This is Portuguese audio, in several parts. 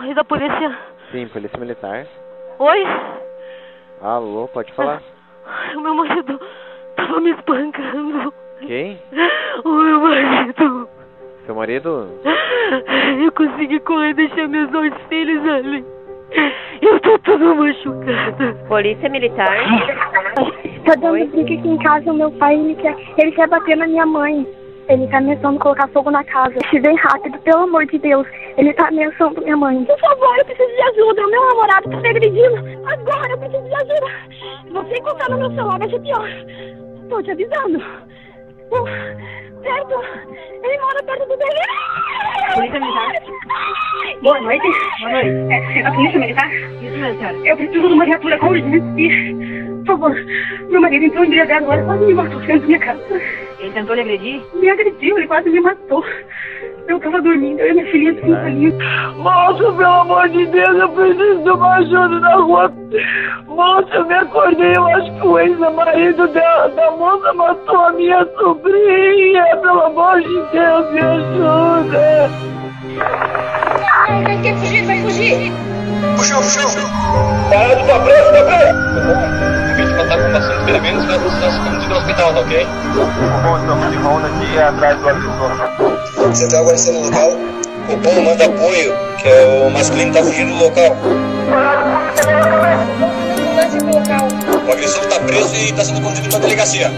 Oi, da polícia. Sim, polícia militar. Oi? Alô, pode falar. O meu marido tava me espancando. Quem? O meu marido. Seu marido? Eu consegui correr e deixar meus dois filhos ali. Eu tô toda machucada. Polícia Militar. Tá dando briga aqui em casa, o meu pai, ele quer, ele quer bater na minha mãe. Ele tá ameaçando colocar fogo na casa. Se vem rápido, pelo amor de Deus. Ele tá ameaçando minha mãe. Por favor, eu preciso de ajuda. O meu namorado tá me agredindo. Agora eu preciso de ajuda. Você encontrar no meu celular vai ser pior. Tô te avisando. Uh, Perto. Ele mora perto do dele. Polícia Militar. Boa noite. Boa noite. É, é a polícia militar? Isso mesmo, senhora. Eu preciso de uma viatura com urgência. Por favor, meu marido entrou embriagado agora, quase me matou dentro da minha casa. Ele tentou lhe agredir? Me agrediu, ele quase me matou. Eu tava dormindo, eu e minha filhinha de cinco aninhos. Moço, pelo amor de Deus, eu preciso de uma ajuda na rua. Moço, eu me acordei, eu acho que o ex-marido da, da moça matou a minha sobrinha. Pelo amor de Deus, me ajuda. Ai, vai ter que fugir, vai fugir. Puxou, puxou. Parado, tá preso, tá preso! Tá com bastante ferimentos, vai precisar ser conduzido ao hospital, tá ok? Bom, estamos de ronda aqui atrás do agressor. Você tá agora no local? O bom manda apoio, que é o masculino tá fugindo do local. O agressor tá preso e tá sendo conduzido pra delegacia.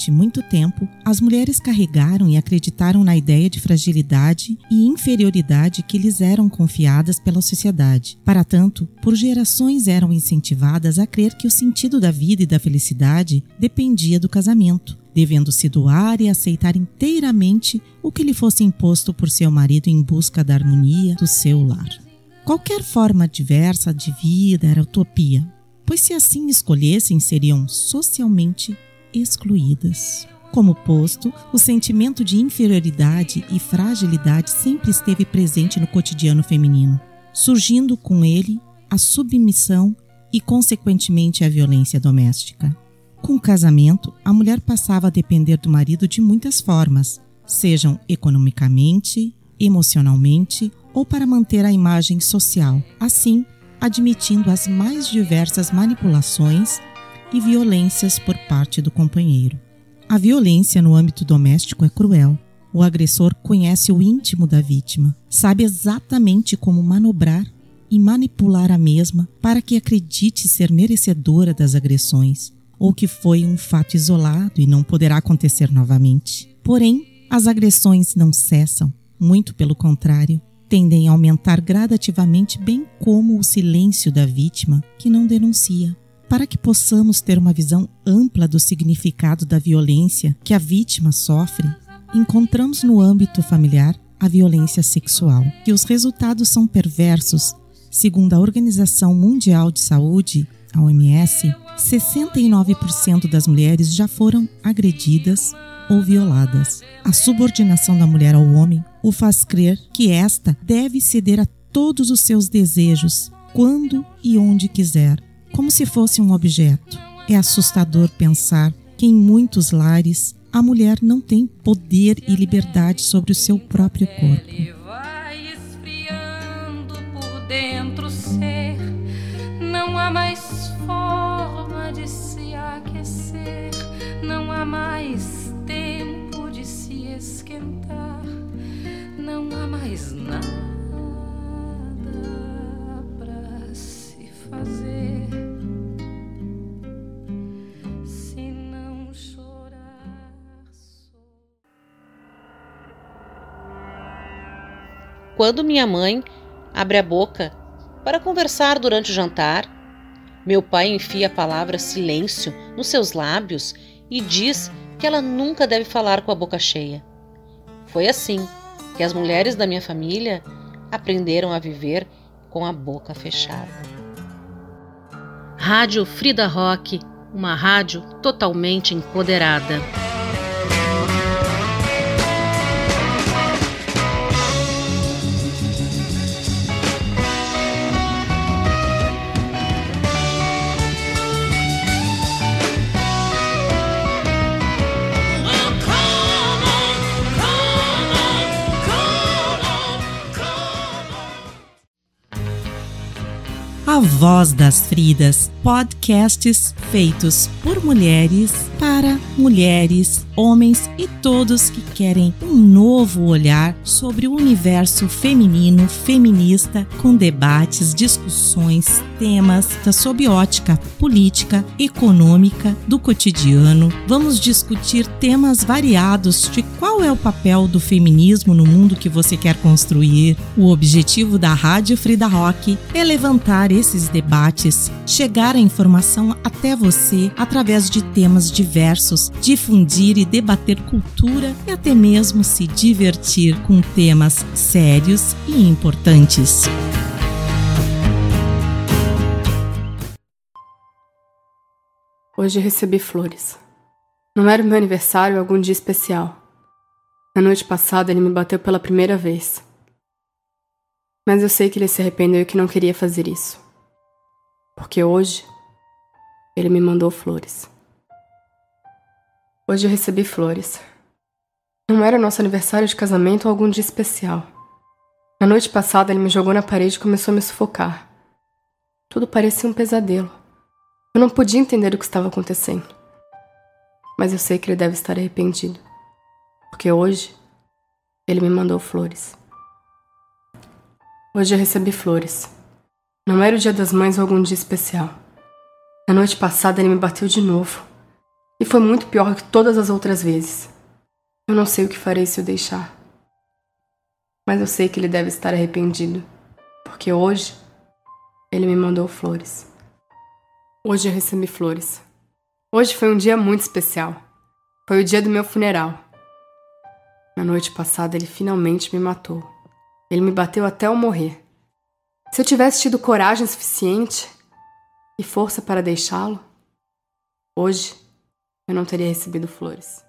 Durante muito tempo, as mulheres carregaram e acreditaram na ideia de fragilidade e inferioridade que lhes eram confiadas pela sociedade. Para tanto, por gerações eram incentivadas a crer que o sentido da vida e da felicidade dependia do casamento, devendo se doar e aceitar inteiramente o que lhe fosse imposto por seu marido em busca da harmonia do seu lar. Qualquer forma diversa de vida era utopia, pois se assim escolhessem seriam socialmente excluídas. Como posto, o sentimento de inferioridade e fragilidade sempre esteve presente no cotidiano feminino, surgindo com ele a submissão e, consequentemente, a violência doméstica. Com o casamento, a mulher passava a depender do marido de muitas formas, sejam economicamente, emocionalmente ou para manter a imagem social, assim admitindo as mais diversas manipulações e violências por parte do companheiro. A violência no âmbito doméstico é cruel. O agressor conhece o íntimo da vítima, sabe exatamente como manobrar e manipular a mesma para que acredite ser merecedora das agressões, ou que foi um fato isolado e não poderá acontecer novamente. Porém, as agressões não cessam, muito pelo contrário, tendem a aumentar gradativamente, bem como o silêncio da vítima que não denuncia. Para que possamos ter uma visão ampla do significado da violência que a vítima sofre, encontramos no âmbito familiar a violência sexual, que os resultados são perversos. Segundo a Organização Mundial de Saúde, a OMS, 69% das mulheres já foram agredidas ou violadas. A subordinação da mulher ao homem o faz crer que esta deve ceder a todos os seus desejos, quando e onde quiser, como se fosse um objeto. É assustador pensar que em muitos lares a mulher não tem poder e liberdade sobre o seu próprio corpo. Ele vai esfriando por dentro o ser. Não há mais forma de se aquecer. Não há mais tempo de se esquentar. Não há mais nada fazer. Se não chorar. Quando minha mãe abre a boca para conversar durante o jantar, meu pai enfia a palavra silêncio nos seus lábios e diz que ela nunca deve falar com a boca cheia. Foi assim que as mulheres da minha família aprenderam a viver com a boca fechada. Rádio Frida Rock, uma rádio totalmente empoderada. A Voz das Fridas, podcasts feitos por mulheres, para mulheres, homens e todos que querem um novo olhar sobre o universo feminino, feminista, com debates, discussões, temas da sob ótica política, econômica, do cotidiano. Vamos discutir temas variados de qual é o papel do feminismo no mundo que você quer construir. O objetivo da Rádio Frida Rock é levantar esses debates, chegar a informação até você através de temas diversos, difundir e debater cultura e até mesmo se divertir com temas sérios e importantes. Hoje recebi flores. Não era o meu aniversário ou algum dia especial. Na noite passada ele me bateu pela primeira vez. Mas eu sei que ele se arrependeu e que não queria fazer isso. Porque hoje ele me mandou flores. Hoje eu recebi flores. Não era nosso aniversário de casamento ou algum dia especial. Na noite passada ele me jogou na parede e começou a me sufocar. Tudo parecia um pesadelo. Eu não podia entender o que estava acontecendo. Mas eu sei que ele deve estar arrependido. Porque hoje ele me mandou flores. Hoje eu recebi flores. Não era o dia das mães ou algum dia especial. Na noite passada ele me bateu de novo. E foi muito pior que todas as outras vezes. Eu não sei o que farei se o deixar. Mas eu sei que ele deve estar arrependido. Porque hoje ele me mandou flores. Hoje eu recebi flores. Hoje foi um dia muito especial. Foi o dia do meu funeral. Na noite passada ele finalmente me matou. Ele me bateu até eu morrer. Se eu tivesse tido coragem suficiente e força para deixá-lo, hoje eu não teria recebido flores.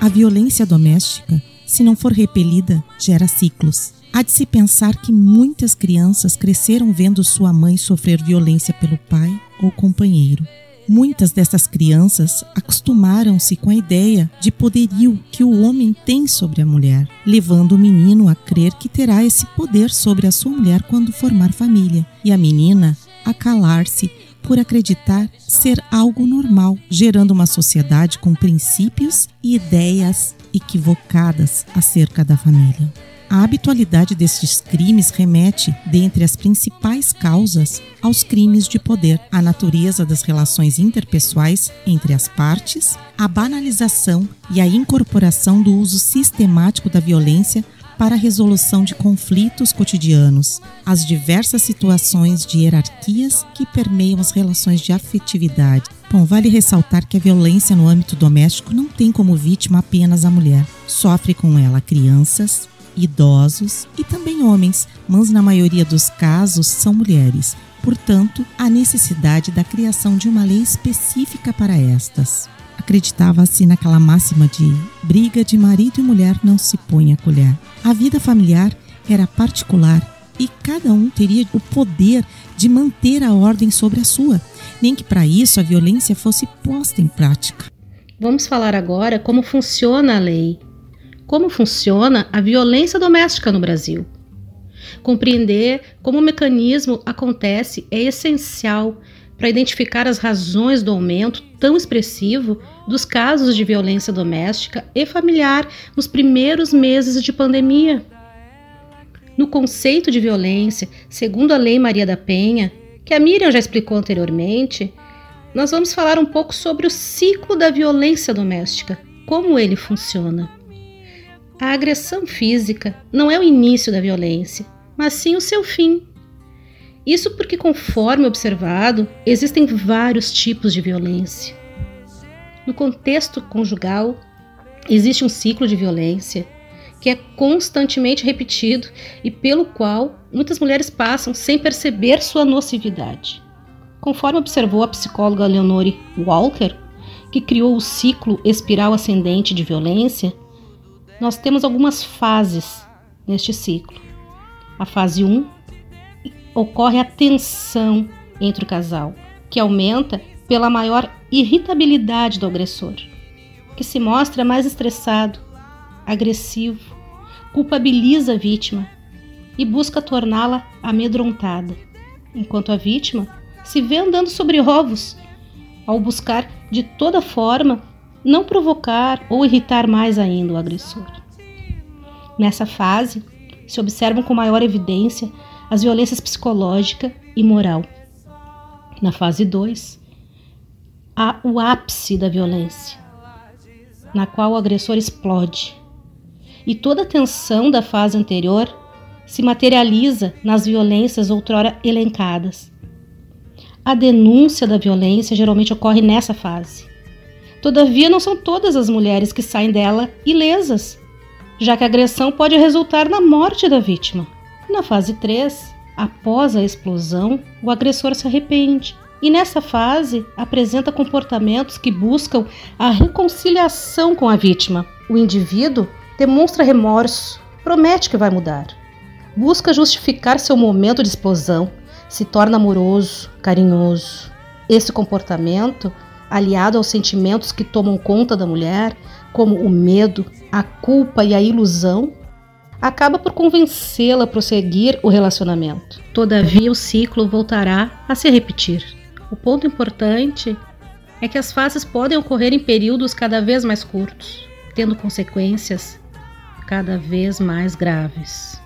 A violência doméstica, se não for repelida, gera ciclos. Há de se pensar que muitas crianças cresceram vendo sua mãe sofrer violência pelo pai ou companheiro. Muitas dessas crianças acostumaram-se com a ideia de poderio que o homem tem sobre a mulher, levando o menino a crer que terá esse poder sobre a sua mulher quando formar família, e a menina a calar-se por acreditar ser algo normal, gerando uma sociedade com princípios e ideias equivocadas acerca da família. A habitualidade destes crimes remete, dentre as principais causas, aos crimes de poder, à natureza das relações interpessoais entre as partes, a banalização e a incorporação do uso sistemático da violência para a resolução de conflitos cotidianos, as diversas situações de hierarquias que permeiam as relações de afetividade. Bom, vale ressaltar que a violência no âmbito doméstico não tem como vítima apenas a mulher. Sofre com ela crianças, idosos e também homens, mas na maioria dos casos são mulheres. Portanto, há necessidade da criação de uma lei específica para estas. Acreditava-se naquela máxima de briga de marido e mulher não se põe a colher. A vida familiar era particular e cada um teria o poder de manter a ordem sobre a sua, nem que para isso a violência fosse posta em prática. Vamos falar agora como funciona a lei como funciona a violência doméstica no Brasil. Compreender como o mecanismo acontece é essencial para identificar as razões do aumento tão expressivo dos casos de violência doméstica e familiar nos primeiros meses de pandemia. No conceito de violência, segundo a Lei Maria da Penha, que a Miriam já explicou anteriormente, nós vamos falar um pouco sobre o ciclo da violência doméstica, como ele funciona. A agressão física não é o início da violência, mas sim o seu fim. Isso porque, conforme observado, existem vários tipos de violência. No contexto conjugal, Existe um ciclo de violência que é constantemente repetido e pelo qual muitas mulheres passam sem perceber sua nocividade. Conforme observou a psicóloga Leonore Walker, que criou o ciclo espiral ascendente de violência, nós temos algumas fases neste ciclo. A fase 1 ocorre a tensão entre o casal, que aumenta pela maior irritabilidade do agressor, que se mostra mais estressado, agressivo, culpabiliza a vítima e busca torná-la amedrontada, enquanto a vítima se vê andando sobre ovos ao buscar de toda forma não provocar ou irritar mais ainda o agressor. Nessa fase, se observam com maior evidência as violências psicológica e moral. Na fase 2, há o ápice da violência, na qual o agressor explode. E toda a tensão da fase anterior se materializa nas violências outrora elencadas. A denúncia da violência geralmente ocorre nessa fase. Todavia, não são todas as mulheres que saem dela ilesas, já que a agressão pode resultar na morte da vítima. Na fase 3, após a explosão, o agressor se arrepende e nessa fase apresenta comportamentos que buscam a reconciliação com a vítima. O indivíduo demonstra remorso, promete que vai mudar, busca justificar seu momento de explosão, se torna amoroso, carinhoso. Esse comportamento, aliado aos sentimentos que tomam conta da mulher, como o medo, a culpa e a ilusão, acaba por convencê-la a prosseguir o relacionamento. Todavia, o ciclo voltará a se repetir. O ponto importante é que as fases podem ocorrer em períodos cada vez mais curtos, tendo consequências cada vez mais graves.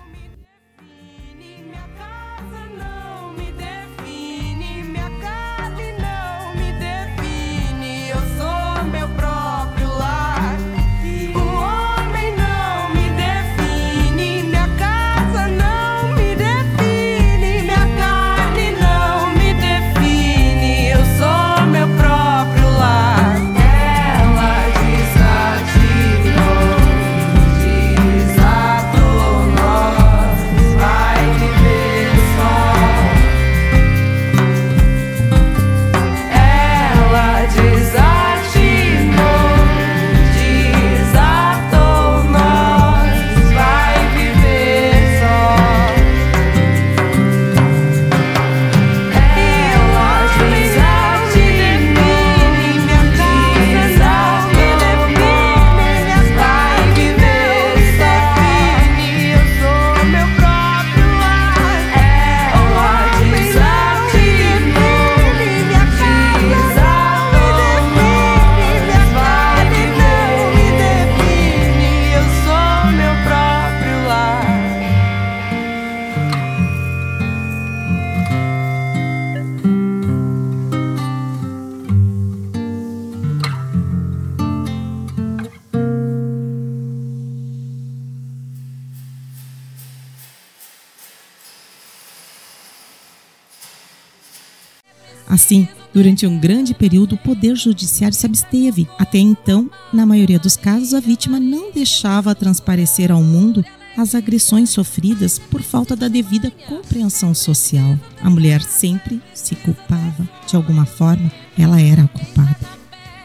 Assim, durante um grande período, o Poder Judiciário se absteve. Até então, na maioria dos casos, a vítima não deixava transparecer ao mundo as agressões sofridas por falta da devida compreensão social. A mulher sempre se culpava. De alguma forma, ela era a culpada.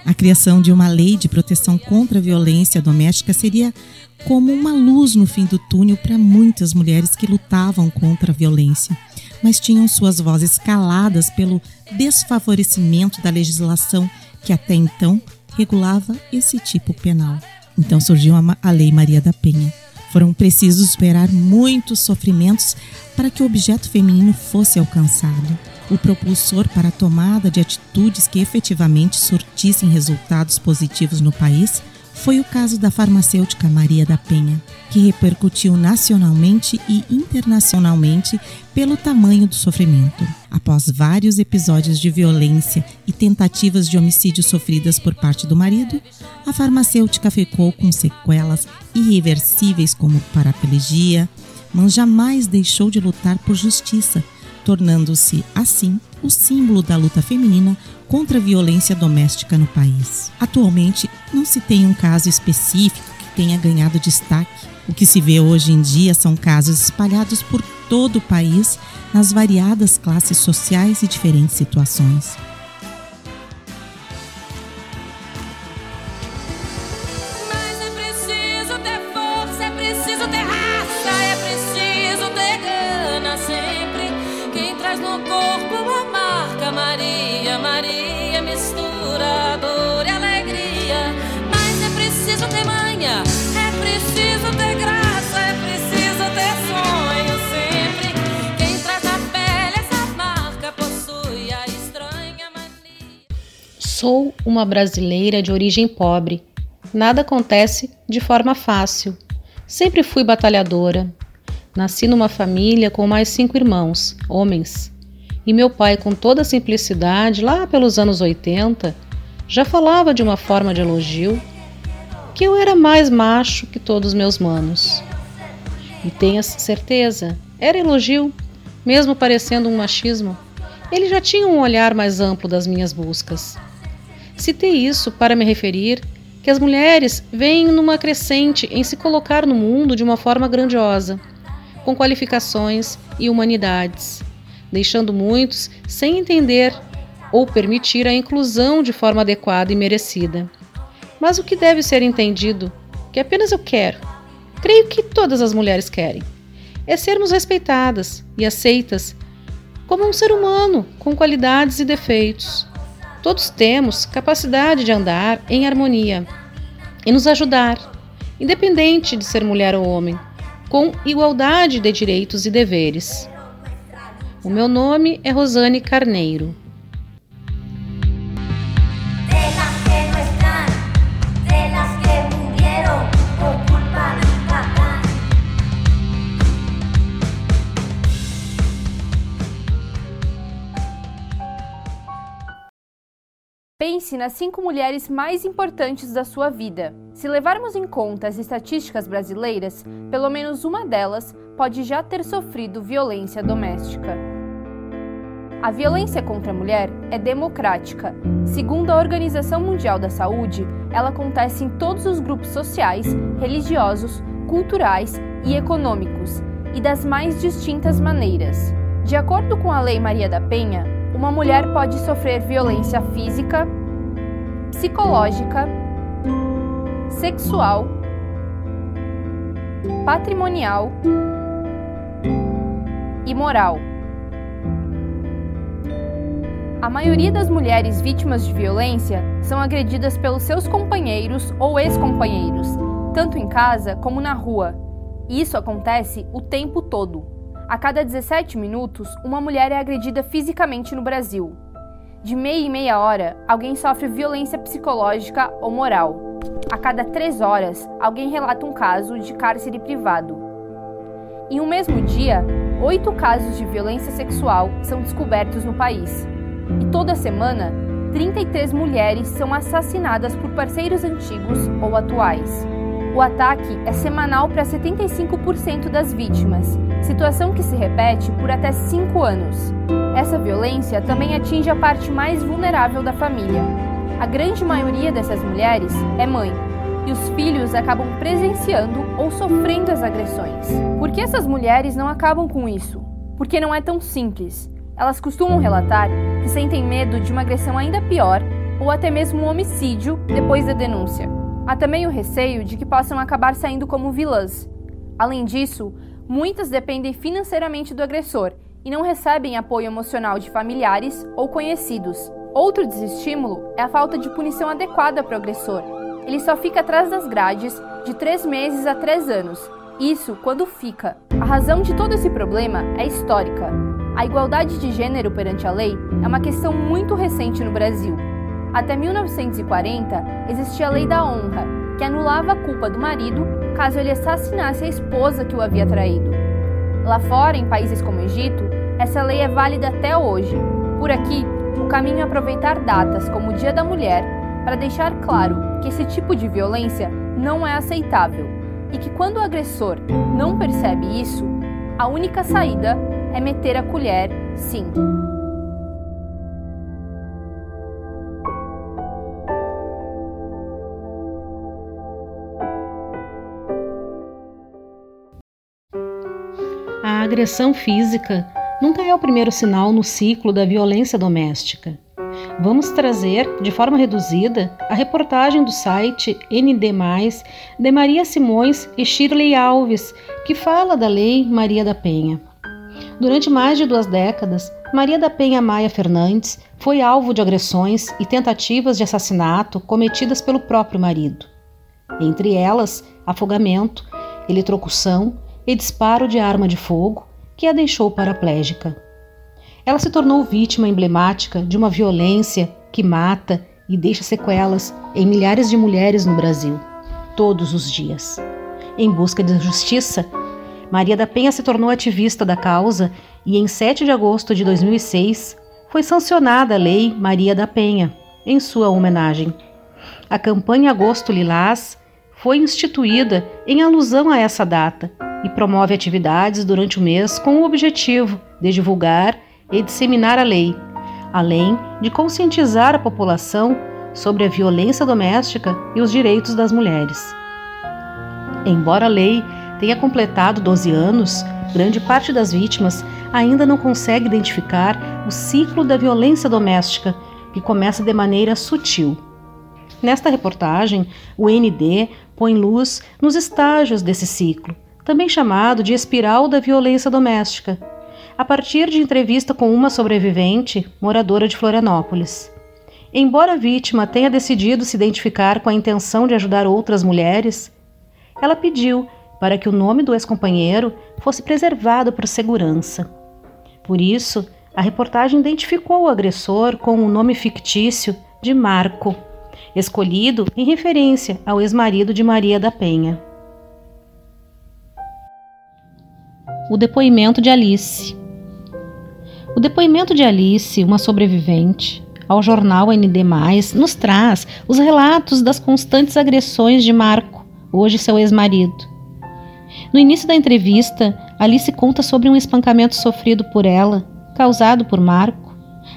A criação de uma lei de proteção contra a violência doméstica seria como uma luz no fim do túnel para muitas mulheres que lutavam contra a violência mas tinham suas vozes caladas pelo desfavorecimento da legislação que até então regulava esse tipo penal. Então surgiu a Lei Maria da Penha. Foram precisos esperar muitos sofrimentos para que o objeto feminino fosse alcançado. O propulsor para a tomada de atitudes que efetivamente surtissem resultados positivos no país foi o caso da farmacêutica Maria da Penha, que repercutiu nacionalmente e internacionalmente pelo tamanho do sofrimento. Após vários episódios de violência e tentativas de homicídio sofridas por parte do marido, a farmacêutica ficou com sequelas irreversíveis como paraplegia, mas jamais deixou de lutar por justiça, tornando-se, assim, o símbolo da luta feminina contra a violência doméstica no país. Atualmente, não se tem um caso específico que tenha ganhado destaque. O que se vê hoje em dia são casos espalhados por todo o país, nas variadas classes sociais e diferentes situações. Sou uma brasileira de origem pobre. Nada acontece de forma fácil. Sempre fui batalhadora. Nasci numa família com mais cinco irmãos, homens. E meu pai, com toda simplicidade, lá pelos anos 80, já falava de uma forma de elogio que eu era mais macho que todos meus manos. E tenha certeza, era elogio, mesmo parecendo um machismo. Ele já tinha um olhar mais amplo das minhas buscas. Citei isso para me referir que as mulheres vêm numa crescente em se colocar no mundo de uma forma grandiosa, com qualificações e humanidades, deixando muitos sem entender ou permitir a inclusão de forma adequada e merecida. Mas o que deve ser entendido, que apenas eu quero, creio que todas as mulheres querem, é sermos respeitadas e aceitas como um ser humano com qualidades e defeitos. Todos temos capacidade de andar em harmonia e nos ajudar, independente de ser mulher ou homem, com igualdade de direitos e deveres. O meu nome é Rosane Carneiro. Pense nas cinco mulheres mais importantes da sua vida. Se levarmos em conta as estatísticas brasileiras, pelo menos uma delas pode já ter sofrido violência doméstica. A violência contra a mulher é democrática. Segundo a Organização Mundial da Saúde, ela acontece em todos os grupos sociais, religiosos, culturais e econômicos, e das mais distintas maneiras. De acordo com a Lei Maria da Penha, uma mulher pode sofrer violência física, psicológica, sexual, patrimonial e moral. A maioria das mulheres vítimas de violência são agredidas pelos seus companheiros ou ex-companheiros, tanto em casa como na rua. E isso acontece o tempo todo. A cada 17 minutos, uma mulher é agredida fisicamente no Brasil. De meia em meia hora, alguém sofre violência psicológica ou moral. A cada três horas, alguém relata um caso de cárcere privado. Em um mesmo dia, oito casos de violência sexual são descobertos no país. E toda semana, 33 mulheres são assassinadas por parceiros antigos ou atuais. O ataque é semanal para 75% das vítimas, situação que se repete por até 5 anos. Essa violência também atinge a parte mais vulnerável da família. A grande maioria dessas mulheres é mãe, e os filhos acabam presenciando ou sofrendo as agressões. Por que essas mulheres não acabam com isso? Porque não é tão simples. Elas costumam relatar que sentem medo de uma agressão ainda pior ou até mesmo um homicídio depois da denúncia. Há também o receio de que possam acabar saindo como vilãs. Além disso, muitas dependem financeiramente do agressor e não recebem apoio emocional de familiares ou conhecidos. Outro desestímulo é a falta de punição adequada para o agressor. Ele só fica atrás das grades de três meses a três anos. Isso quando fica. A razão de todo esse problema é histórica. A igualdade de gênero perante a lei é uma questão muito recente no Brasil. Até 1940, existia a Lei da Honra, que anulava a culpa do marido caso ele assassinasse a esposa que o havia traído. Lá fora, em países como o Egito, essa lei é válida até hoje. Por aqui, o caminho é aproveitar datas como o Dia da Mulher para deixar claro que esse tipo de violência não é aceitável e que quando o agressor não percebe isso, a única saída é meter a colher, sim. A agressão física nunca é o primeiro sinal no ciclo da violência doméstica. Vamos trazer, de forma reduzida, a reportagem do site ND, de Maria Simões e Shirley Alves, que fala da Lei Maria da Penha. Durante mais de duas décadas, Maria da Penha Maia Fernandes foi alvo de agressões e tentativas de assassinato cometidas pelo próprio marido. Entre elas, afogamento, eletrocução e disparo de arma de fogo, que a deixou paraplégica. Ela se tornou vítima emblemática de uma violência que mata e deixa sequelas em milhares de mulheres no Brasil, todos os dias. Em busca de justiça, Maria da Penha se tornou ativista da causa e, em 7 de agosto de 2006, foi sancionada a Lei Maria da Penha, em sua homenagem. A campanha Agosto Lilás foi instituída em alusão a essa data e promove atividades durante o mês com o objetivo de divulgar e disseminar a lei, além de conscientizar a população sobre a violência doméstica e os direitos das mulheres. Embora a lei tenha completado 12 anos, grande parte das vítimas ainda não consegue identificar o ciclo da violência doméstica, que começa de maneira sutil. Nesta reportagem, o ND põe luz nos estágios desse ciclo, também chamado de espiral da violência doméstica, a partir de entrevista com uma sobrevivente, moradora de Florianópolis. Embora a vítima tenha decidido se identificar com a intenção de ajudar outras mulheres, ela pediu para que o nome do ex-companheiro fosse preservado por segurança. Por isso, a reportagem identificou o agressor com o nome fictício de Marco, escolhido em referência ao ex-marido de Maria da Penha. O depoimento de Alice. O depoimento de Alice, uma sobrevivente, ao jornal ND, nos traz os relatos das constantes agressões de Marco, hoje seu ex-marido. No início da entrevista, Alice conta sobre um espancamento sofrido por ela, causado por Marco,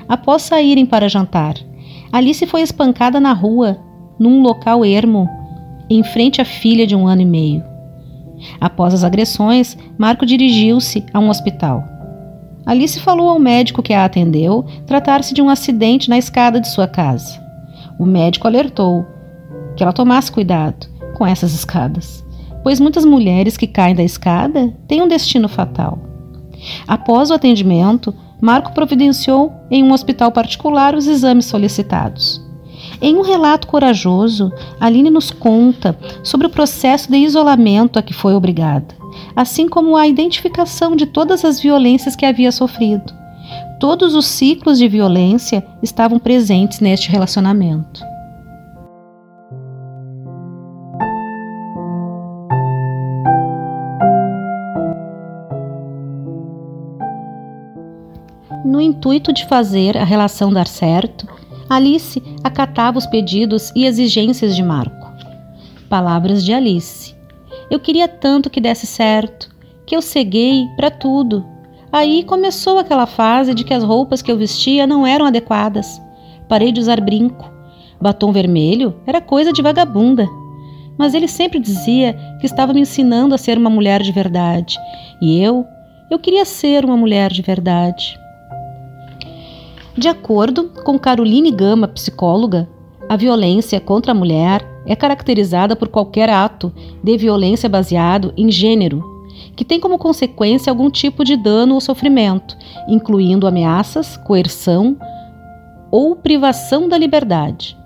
após saírem para jantar. Alice foi espancada na rua, num local ermo, em frente à filha de um ano e meio. Após as agressões, Marco dirigiu-se a um hospital. Alice falou ao médico que a atendeu tratar-se de um acidente na escada de sua casa. O médico alertou que ela tomasse cuidado com essas escadas pois muitas mulheres que caem da escada têm um destino fatal. Após o atendimento, Marco providenciou em um hospital particular os exames solicitados. Em um relato corajoso, Aline nos conta sobre o processo de isolamento a que foi obrigada, assim como a identificação de todas as violências que havia sofrido. Todos os ciclos de violência estavam presentes neste relacionamento. Intuito de fazer a relação dar certo, Alice acatava os pedidos e exigências de Marco. Palavras de Alice. Eu queria tanto que desse certo, que eu ceguei para tudo. Aí começou aquela fase de que as roupas que eu vestia não eram adequadas. Parei de usar brinco. Batom vermelho era coisa de vagabunda. Mas ele sempre dizia que estava me ensinando a ser uma mulher de verdade. E eu, eu queria ser uma mulher de verdade. De acordo com Caroline Gama, psicóloga, a violência contra a mulher é caracterizada por qualquer ato de violência baseado em gênero, que tem como consequência algum tipo de dano ou sofrimento, incluindo ameaças, coerção ou privação da liberdade.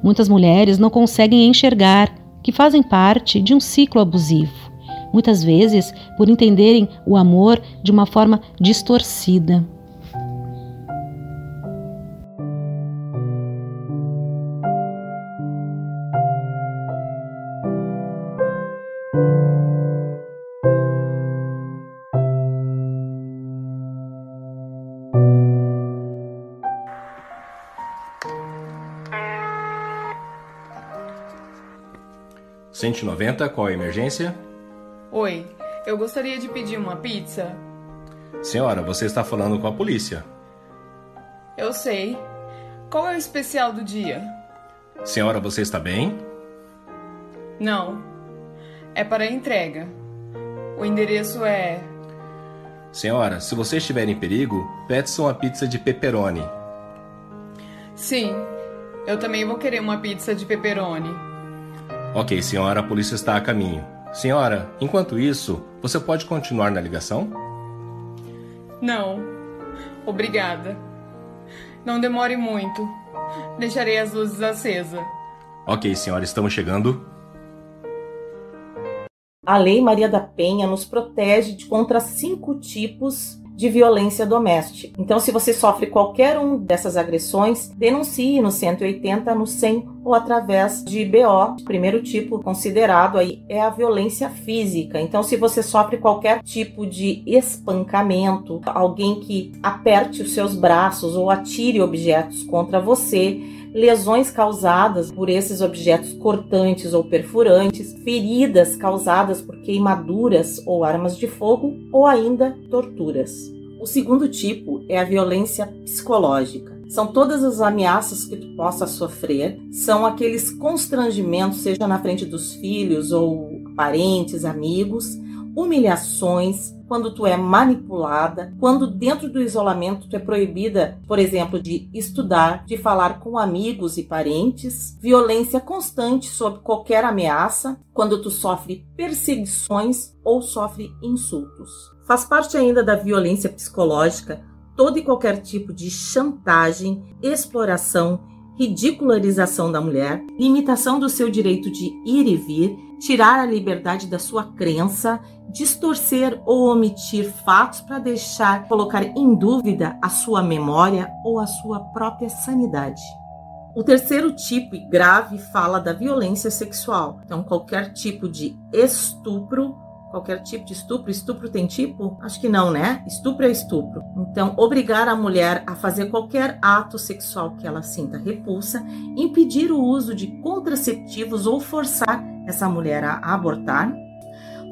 Muitas mulheres não conseguem enxergar que fazem parte de um ciclo abusivo, muitas vezes por entenderem o amor de uma forma distorcida. Cento e noventa, qual a emergência? Oi, eu gostaria de pedir uma pizza. Senhora, você está falando com a polícia. Eu sei. Qual é o especial do dia? Senhora, você está bem? Não. É para entrega. O endereço é. Senhora, se você estiver em perigo, peça uma pizza de pepperoni. Sim, eu também vou querer uma pizza de pepperoni. Ok, senhora, a polícia está a caminho. Senhora, enquanto isso, você pode continuar na ligação? Não, obrigada. Não demore muito. Deixarei as luzes acesas. Ok, senhora, estamos chegando. A Lei Maria da Penha nos protege de contra cinco tipos de violência doméstica. Então, se você sofre qualquer um dessas agressões, denuncie no 180, no 100 ou através de BO. O primeiro tipo considerado aí é a violência física. Então, se você sofre qualquer tipo de espancamento, alguém que aperte os seus braços ou atire objetos contra você, lesões causadas por esses objetos cortantes ou perfurantes, feridas causadas por queimaduras ou armas de fogo, ou ainda torturas. O segundo tipo é a violência psicológica. São todas as ameaças que tu possa sofrer, são aqueles constrangimentos, seja na frente dos filhos ou parentes, amigos, humilhações, quando tu é manipulada, quando dentro do isolamento tu é proibida, por exemplo, de estudar, de falar com amigos e parentes, violência constante sob qualquer ameaça, quando tu sofre perseguições ou sofre insultos. Faz parte ainda da violência psicológica todo e qualquer tipo de chantagem, exploração, ridicularização da mulher, limitação do seu direito de ir e vir, tirar a liberdade da sua crença, distorcer ou omitir fatos para deixar colocar em dúvida a sua memória ou a sua própria sanidade. O terceiro tipo e grave fala da violência sexual. Então, qualquer tipo de estupro, qualquer tipo de estupro. Estupro tem tipo? Acho que não, né? Estupro é estupro. Então, obrigar a mulher a fazer qualquer ato sexual que ela sinta repulsa, impedir o uso de contraceptivos ou forçar essa mulher a abortar,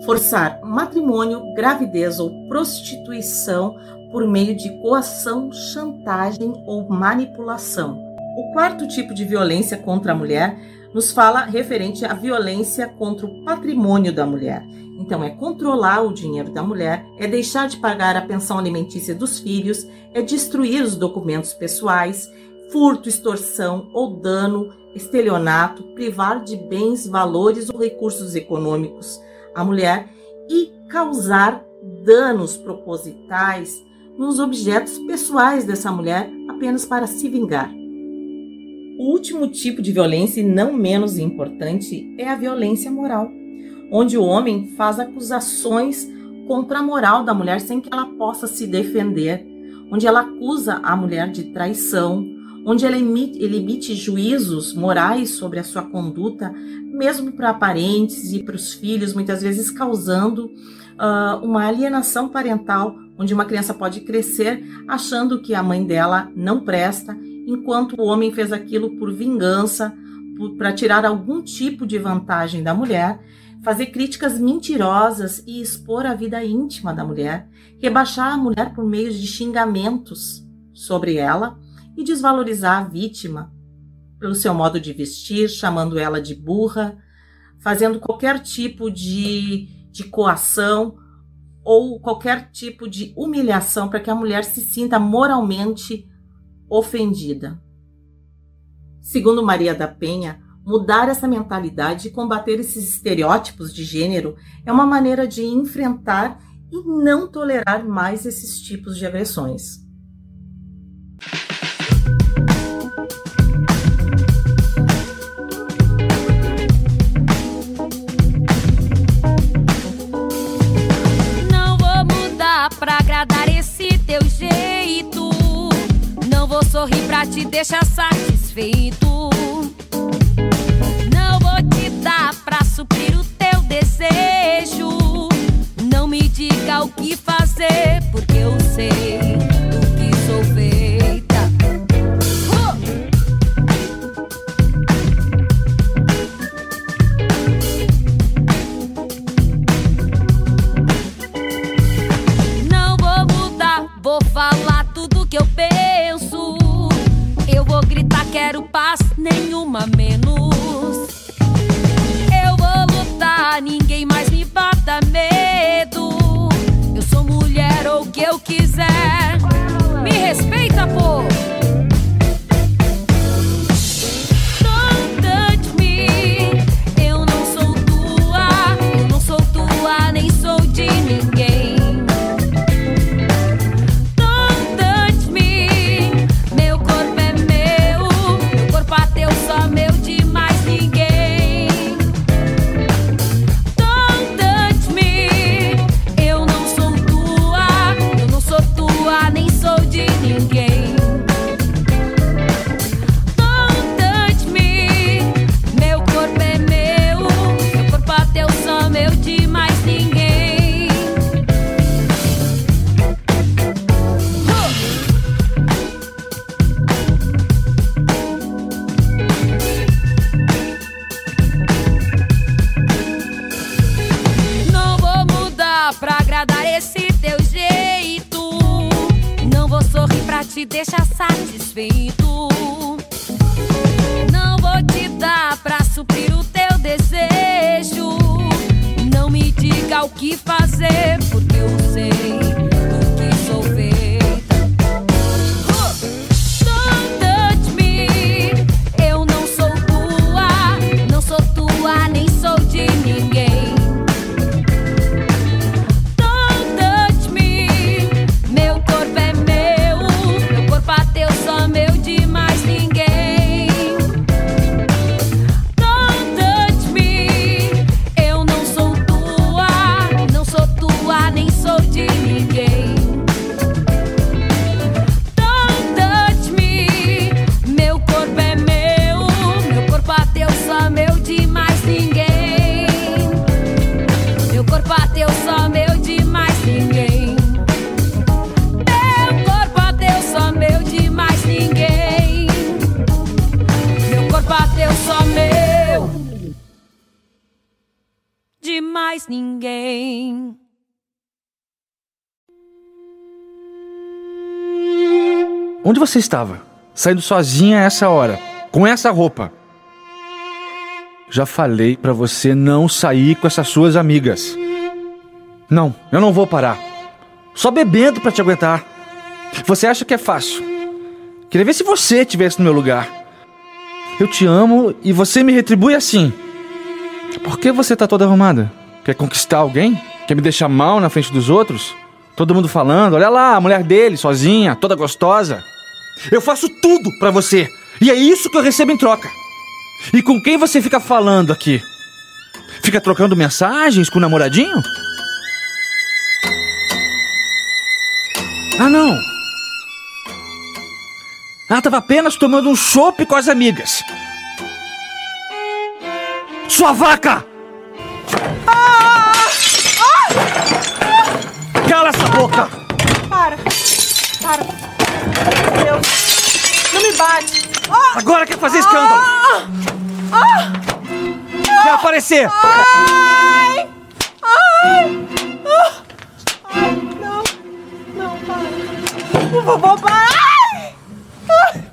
forçar matrimônio, gravidez ou prostituição por meio de coação, chantagem ou manipulação. O quarto tipo de violência contra a mulher nos fala referente à violência contra o patrimônio da mulher. Então, é controlar o dinheiro da mulher, é deixar de pagar a pensão alimentícia dos filhos, é destruir os documentos pessoais, furto, extorsão ou dano, estelionato, privar de bens, valores ou recursos econômicos a mulher e causar danos propositais nos objetos pessoais dessa mulher apenas para se vingar. O último tipo de violência, e não menos importante, é a violência moral, onde o homem faz acusações contra a moral da mulher sem que ela possa se defender, onde ela acusa a mulher de traição, onde ela emite, ele emite juízos morais sobre a sua conduta, mesmo para parentes e para os filhos, muitas vezes causando uh, uma alienação parental, onde uma criança pode crescer achando que a mãe dela não presta, enquanto o homem fez aquilo por vingança, para tirar algum tipo de vantagem da mulher, fazer críticas mentirosas e expor a vida íntima da mulher, rebaixar a mulher por meio de xingamentos sobre ela e desvalorizar a vítima pelo seu modo de vestir, chamando ela de burra, fazendo qualquer tipo de, de coação ou qualquer tipo de humilhação para que a mulher se sinta moralmente ofendida. Segundo Maria da Penha, mudar essa mentalidade e combater esses estereótipos de gênero é uma maneira de enfrentar e não tolerar mais esses tipos de agressões. Te deixar satisfeito. Não vou te dar pra suprir o teu desejo. Não me diga o que fazer, porque eu sei Onde você estava? Saindo sozinha a essa hora, com essa roupa. Já falei pra você não sair com essas suas amigas. Não, eu não vou parar. Só bebendo pra te aguentar. Você acha que é fácil? Queria ver se você estivesse no meu lugar. Eu te amo e você me retribui assim. Por que você tá toda arrumada? Quer conquistar alguém? Quer me deixar mal na frente dos outros? Todo mundo falando, olha lá, a mulher dele, sozinha, toda gostosa. Eu faço tudo pra você. E é isso que eu recebo em troca. E com quem você fica falando aqui? Fica trocando mensagens com o namoradinho? Ah, não. Ah, tava apenas tomando um chopp com as amigas. Sua vaca! Cala essa boca! Para! Para! Meu Deus! Não me bate! Ah! Agora quer fazer escândalo! Ah! Ah! Quer aparecer! Ai! Ai! Ai, não! Não, para! Favor, para! Ai! Ai!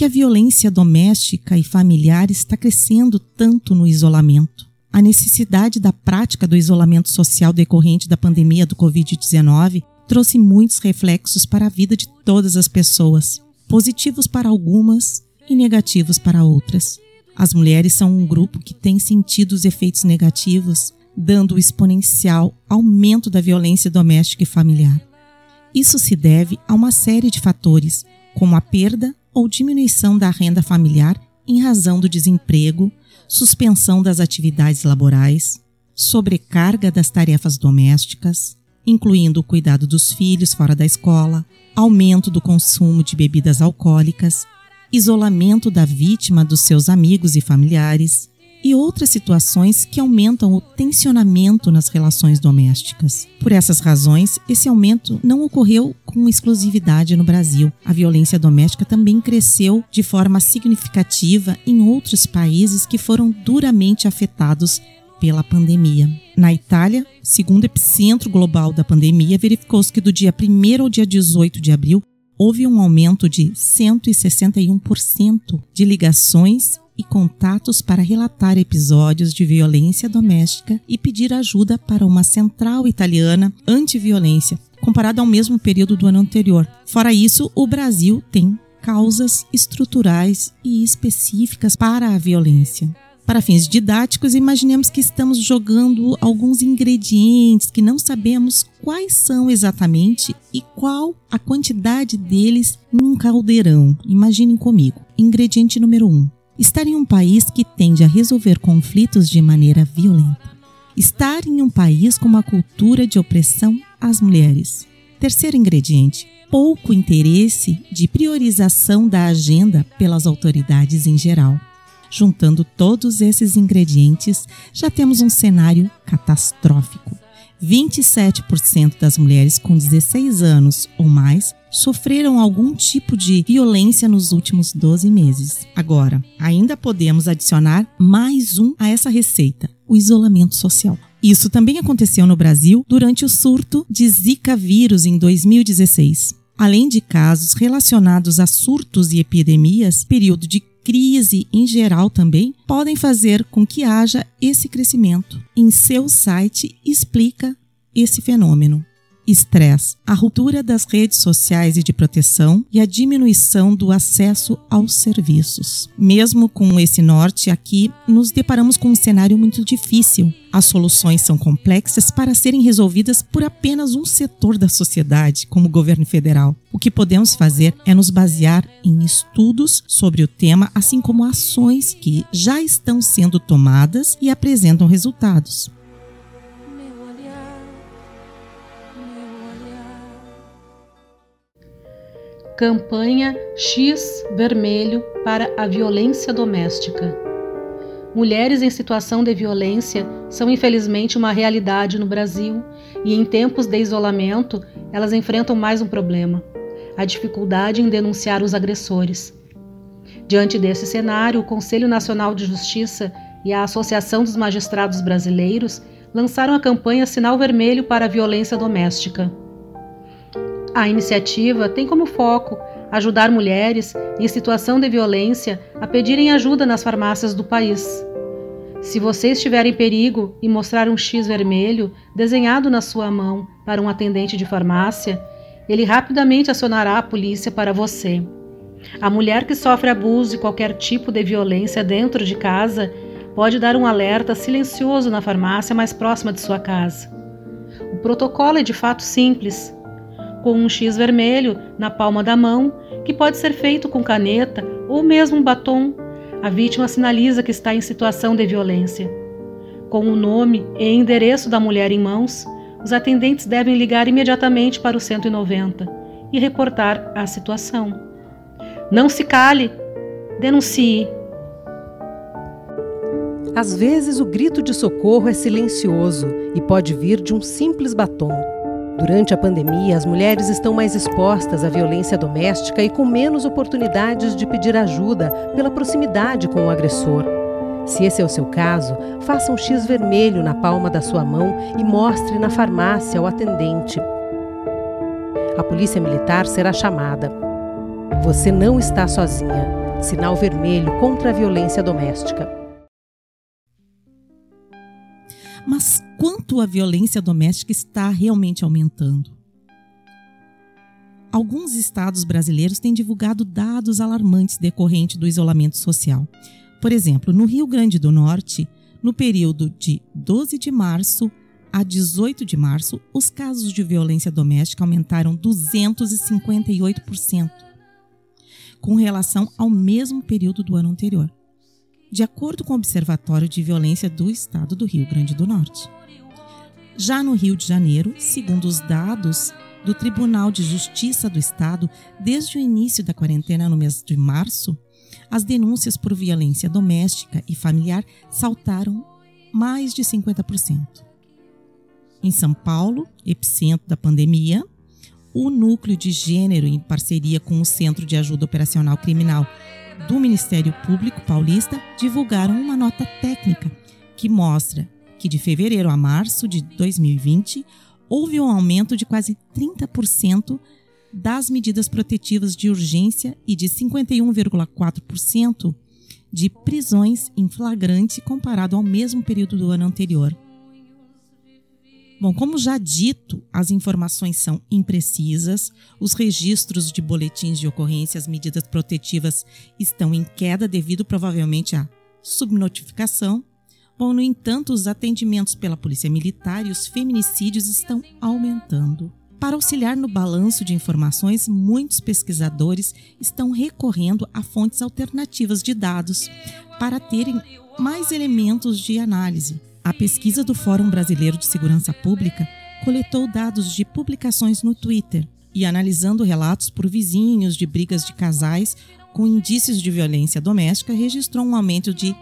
Que, a violência doméstica e familiar está crescendo tanto no isolamento? A necessidade da prática do isolamento social decorrente da pandemia do Covid-19 trouxe muitos reflexos para a vida de todas as pessoas, positivos para algumas e negativos para outras. As mulheres são um grupo que tem sentido os efeitos negativos, dando o exponencial aumento da violência doméstica e familiar. Isso se deve a uma série de fatores, como a perda ou diminuição da renda familiar em razão do desemprego, suspensão das atividades laborais, sobrecarga das tarefas domésticas, incluindo o cuidado dos filhos fora da escola, aumento do consumo de bebidas alcoólicas, isolamento da vítima dos seus amigos e familiares e outras situações que aumentam o tensionamento nas relações domésticas. Por essas razões, esse aumento não ocorreu com exclusividade no Brasil. A violência doméstica também cresceu de forma significativa em outros países que foram duramente afetados pela pandemia. Na Itália, segundo o epicentro global da pandemia, verificou-se que do dia 1 ao dia 18 de abril houve um aumento de 161% de ligações e contatos para relatar episódios de violência doméstica e pedir ajuda para uma central italiana anti-violência, comparado ao mesmo período do ano anterior. Fora isso, o Brasil tem causas estruturais e específicas para a violência. Para fins didáticos, imaginemos que estamos jogando alguns ingredientes que não sabemos quais são exatamente e qual a quantidade deles em um caldeirão. Imaginem comigo. Ingrediente número 1: um, estar em um país que tende a resolver conflitos de maneira violenta. Estar em um país com uma cultura de opressão às mulheres. Terceiro ingrediente: pouco interesse de priorização da agenda pelas autoridades em geral. Juntando todos esses ingredientes, já temos um cenário catastrófico. 27% das mulheres com 16 anos ou mais sofreram algum tipo de violência nos últimos 12 meses. Agora, ainda podemos adicionar mais um a essa receita: o isolamento social. Isso também aconteceu no Brasil durante o surto de Zika vírus em 2016. Além de casos relacionados a surtos e epidemias, período de crise em geral também podem fazer com que haja esse crescimento. Em seu site explica esse fenômeno. Estresse, a ruptura das redes sociais e de proteção e a diminuição do acesso aos serviços. Mesmo com esse norte aqui, nos deparamos com um cenário muito difícil. As soluções são complexas para serem resolvidas por apenas um setor da sociedade, como o governo federal. O que podemos fazer é nos basear em estudos sobre o tema, assim como ações que já estão sendo tomadas e apresentam resultados. Campanha X Vermelho para a Violência Doméstica. Mulheres em situação de violência são infelizmente uma realidade no Brasil e, em tempos de isolamento, elas enfrentam mais um problema: a dificuldade em denunciar os agressores. Diante desse cenário, o Conselho Nacional de Justiça e a Associação dos Magistrados Brasileiros lançaram a campanha Sinal Vermelho para a Violência Doméstica. A iniciativa tem como foco ajudar mulheres em situação de violência a pedirem ajuda nas farmácias do país. Se você estiver em perigo e mostrar um X vermelho desenhado na sua mão para um atendente de farmácia, ele rapidamente acionará a polícia para você. A mulher que sofre abuso e qualquer tipo de violência dentro de casa pode dar um alerta silencioso na farmácia mais próxima de sua casa. O protocolo é de fato simples com um X vermelho na palma da mão, que pode ser feito com caneta ou mesmo um batom. A vítima sinaliza que está em situação de violência. Com o nome e endereço da mulher em mãos, os atendentes devem ligar imediatamente para o 190 e reportar a situação. Não se cale! Denuncie! Às vezes, o grito de socorro é silencioso e pode vir de um simples batom. Durante a pandemia, as mulheres estão mais expostas à violência doméstica e com menos oportunidades de pedir ajuda pela proximidade com o agressor. Se esse é o seu caso, faça um X vermelho na palma da sua mão e mostre na farmácia ao atendente. A polícia militar será chamada. Você não está sozinha. Sinal vermelho contra a violência doméstica. Mas quanto a violência doméstica está realmente aumentando? Alguns estados brasileiros têm divulgado dados alarmantes decorrentes do isolamento social. Por exemplo, no Rio Grande do Norte, no período de 12 de março a 18 de março, os casos de violência doméstica aumentaram 258%, com relação ao mesmo período do ano anterior de acordo com o Observatório de Violência do Estado do Rio Grande do Norte. Já no Rio de Janeiro, segundo os dados do Tribunal de Justiça do Estado, desde o início da quarentena no mês de março, as denúncias por violência doméstica e familiar saltaram mais de 50%. Em São Paulo, epicentro da pandemia, o Núcleo de Gênero, em parceria com o Centro de Ajuda Operacional Criminal do Ministério Público Paulista divulgaram uma nota técnica que mostra que de fevereiro a março de 2020 houve um aumento de quase 30% das medidas protetivas de urgência e de 51,4% de prisões em flagrante comparado ao mesmo período do ano anterior. Bom, como já dito, as informações são imprecisas, os registros de boletins de ocorrência, as medidas protetivas estão em queda devido provavelmente à subnotificação. Bom, no entanto, os atendimentos pela Polícia Militar e os feminicídios estão aumentando. Para auxiliar no balanço de informações, muitos pesquisadores estão recorrendo a fontes alternativas de dados para terem mais elementos de análise. A pesquisa do Fórum Brasileiro de Segurança Pública coletou dados de publicações no Twitter e, analisando relatos por vizinhos de brigas de casais com indícios de violência doméstica, registrou um aumento de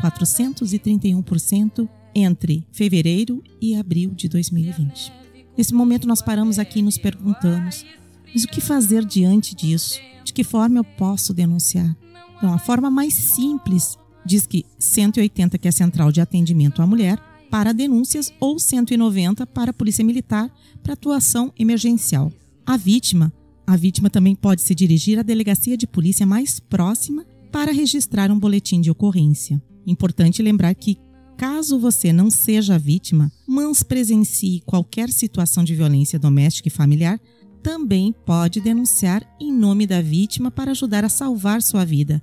431% entre fevereiro e abril de 2020. Nesse momento, nós paramos aqui e nos perguntamos: mas o que fazer diante disso? De que forma eu posso denunciar? Então, a forma mais simples diz que 180, que é a central de atendimento à mulher, para denúncias, ou 190 para a Polícia Militar para atuação emergencial. A vítima, a vítima também pode se dirigir à delegacia de polícia mais próxima para registrar um boletim de ocorrência. Importante lembrar que Caso você não seja vítima, mas presencie qualquer situação de violência doméstica e familiar, também pode denunciar em nome da vítima para ajudar a salvar sua vida.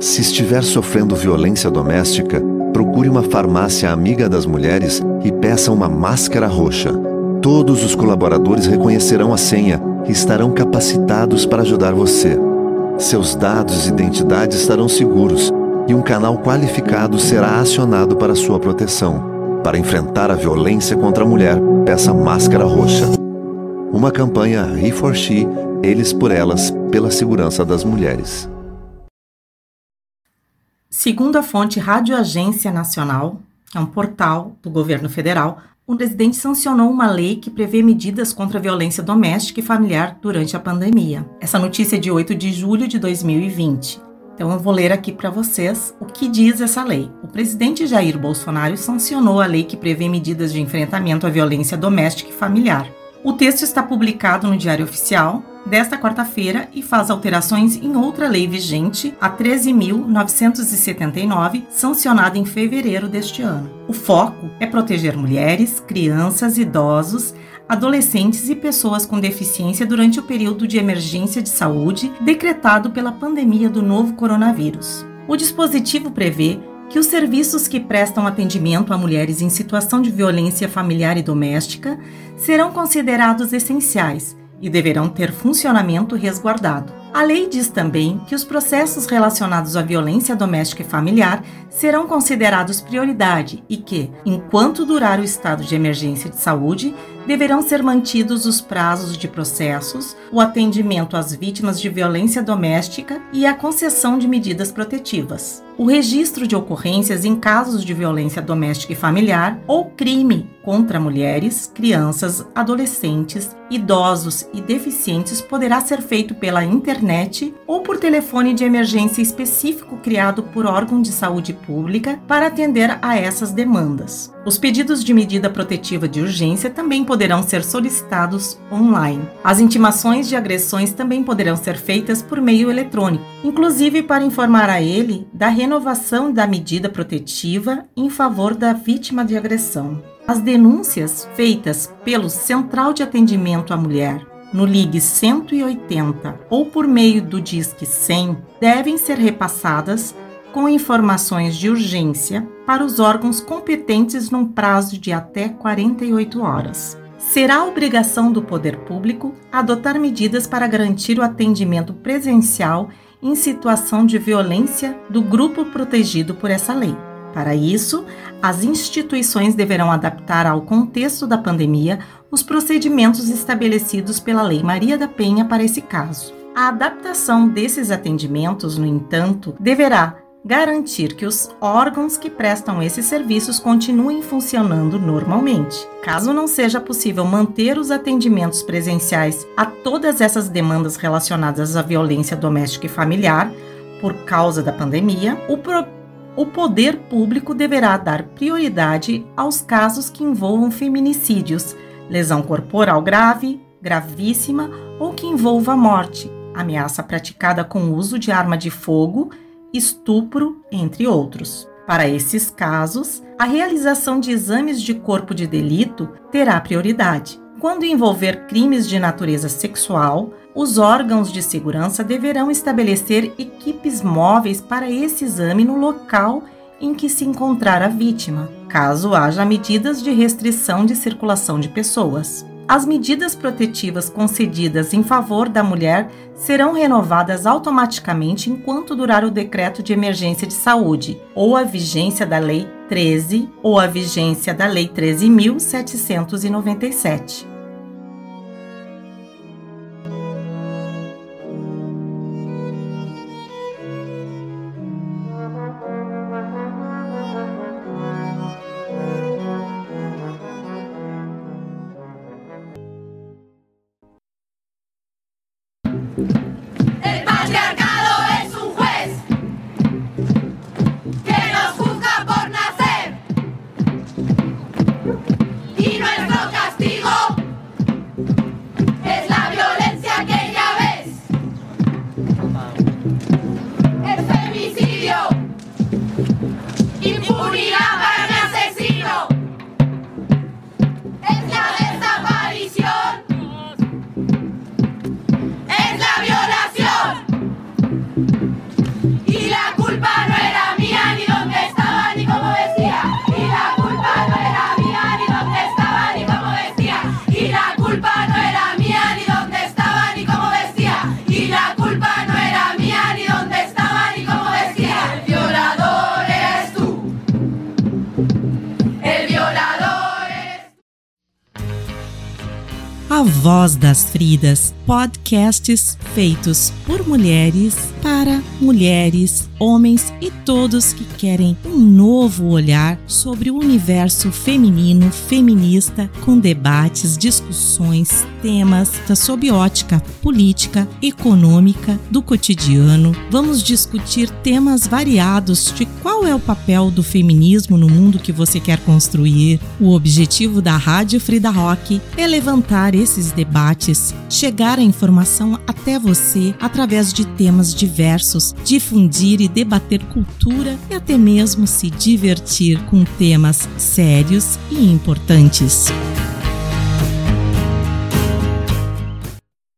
Se estiver sofrendo violência doméstica, procure uma farmácia amiga das mulheres e peça uma máscara roxa. Todos os colaboradores reconhecerão a senha e estarão capacitados para ajudar você. Seus dados e identidade estarão seguros e um canal qualificado será acionado para sua proteção. Para enfrentar a violência contra a mulher, peça máscara roxa. Uma campanha He for She, Eles por Elas, pela segurança das mulheres. Segundo a fonte Rádio Agência Nacional, que é um portal do governo federal, o presidente sancionou uma lei que prevê medidas contra a violência doméstica e familiar durante a pandemia. Essa notícia é de 8 de julho de 2020. Então eu vou ler aqui para vocês o que diz essa lei. O presidente Jair Bolsonaro sancionou a lei que prevê medidas de enfrentamento à violência doméstica e familiar. O texto está publicado no Diário Oficial desta quarta-feira e faz alterações em outra lei vigente, a 13.979, sancionada em fevereiro deste ano. O foco é proteger mulheres, crianças, idosos, adolescentes e pessoas com deficiência durante o período de emergência de saúde decretado pela pandemia do novo coronavírus. O dispositivo prevê que os serviços que prestam atendimento a mulheres em situação de violência familiar e doméstica serão considerados essenciais e deverão ter funcionamento resguardado. A lei diz também que os processos relacionados à violência doméstica e familiar serão considerados prioridade e que, enquanto durar o estado de emergência de saúde, deverão ser mantidos os prazos de processos, o atendimento às vítimas de violência doméstica e a concessão de medidas protetivas. O registro de ocorrências em casos de violência doméstica e familiar ou crime contra mulheres, crianças, adolescentes, idosos e deficientes poderá ser feito pela internet ou por telefone de emergência específico criado por órgão de saúde pública para atender a essas demandas. Os pedidos de medida protetiva de urgência também poderão ser solicitados online. As intimações de agressões também poderão ser feitas por meio eletrônico, inclusive para informar a ele da renovação da medida protetiva em favor da vítima de agressão. As denúncias feitas pelo Central de Atendimento à Mulher no Ligue 180 ou por meio do Disque 100 devem ser repassadas com informações de urgência para os órgãos competentes num prazo de até 48 horas. Será obrigação do poder público adotar medidas para garantir o atendimento presencial em situação de violência do grupo protegido por essa lei. Para isso, as instituições deverão adaptar ao contexto da pandemia os procedimentos estabelecidos pela Lei Maria da Penha para esse caso. A adaptação desses atendimentos, no entanto, deverá garantir que os órgãos que prestam esses serviços continuem funcionando normalmente. Caso não seja possível manter os atendimentos presenciais a todas essas demandas relacionadas à violência doméstica e familiar por causa da pandemia, o, o poder público deverá dar prioridade aos casos que envolvam feminicídios, lesão corporal grave, gravíssima ou que envolva morte, ameaça praticada com uso de arma de fogo, estupro, entre outros. Para esses casos, a realização de exames de corpo de delito terá prioridade. Quando envolver crimes de natureza sexual, os órgãos de segurança deverão estabelecer equipes móveis para esse exame no local em que se encontrar a vítima, caso haja medidas de restrição de circulação de pessoas. As medidas protetivas concedidas em favor da mulher serão renovadas automaticamente enquanto durar o decreto de emergência de saúde, ou a vigência da Lei 13, ou a vigência da Lei 13.797. podcasts feitos por mulheres, para mulheres, homens e todos que querem um novo olhar sobre o universo feminino, feminista, com debates, discussões, temas da sob ótica política, econômica, do cotidiano. Vamos discutir temas variados de qual é o papel do feminismo no mundo que você quer construir. O objetivo da Rádio Frida Rock é levantar esses debates, chegar a informação até você através de temas diversos, difundir e debater cultura e até mesmo se divertir com temas sérios e importantes.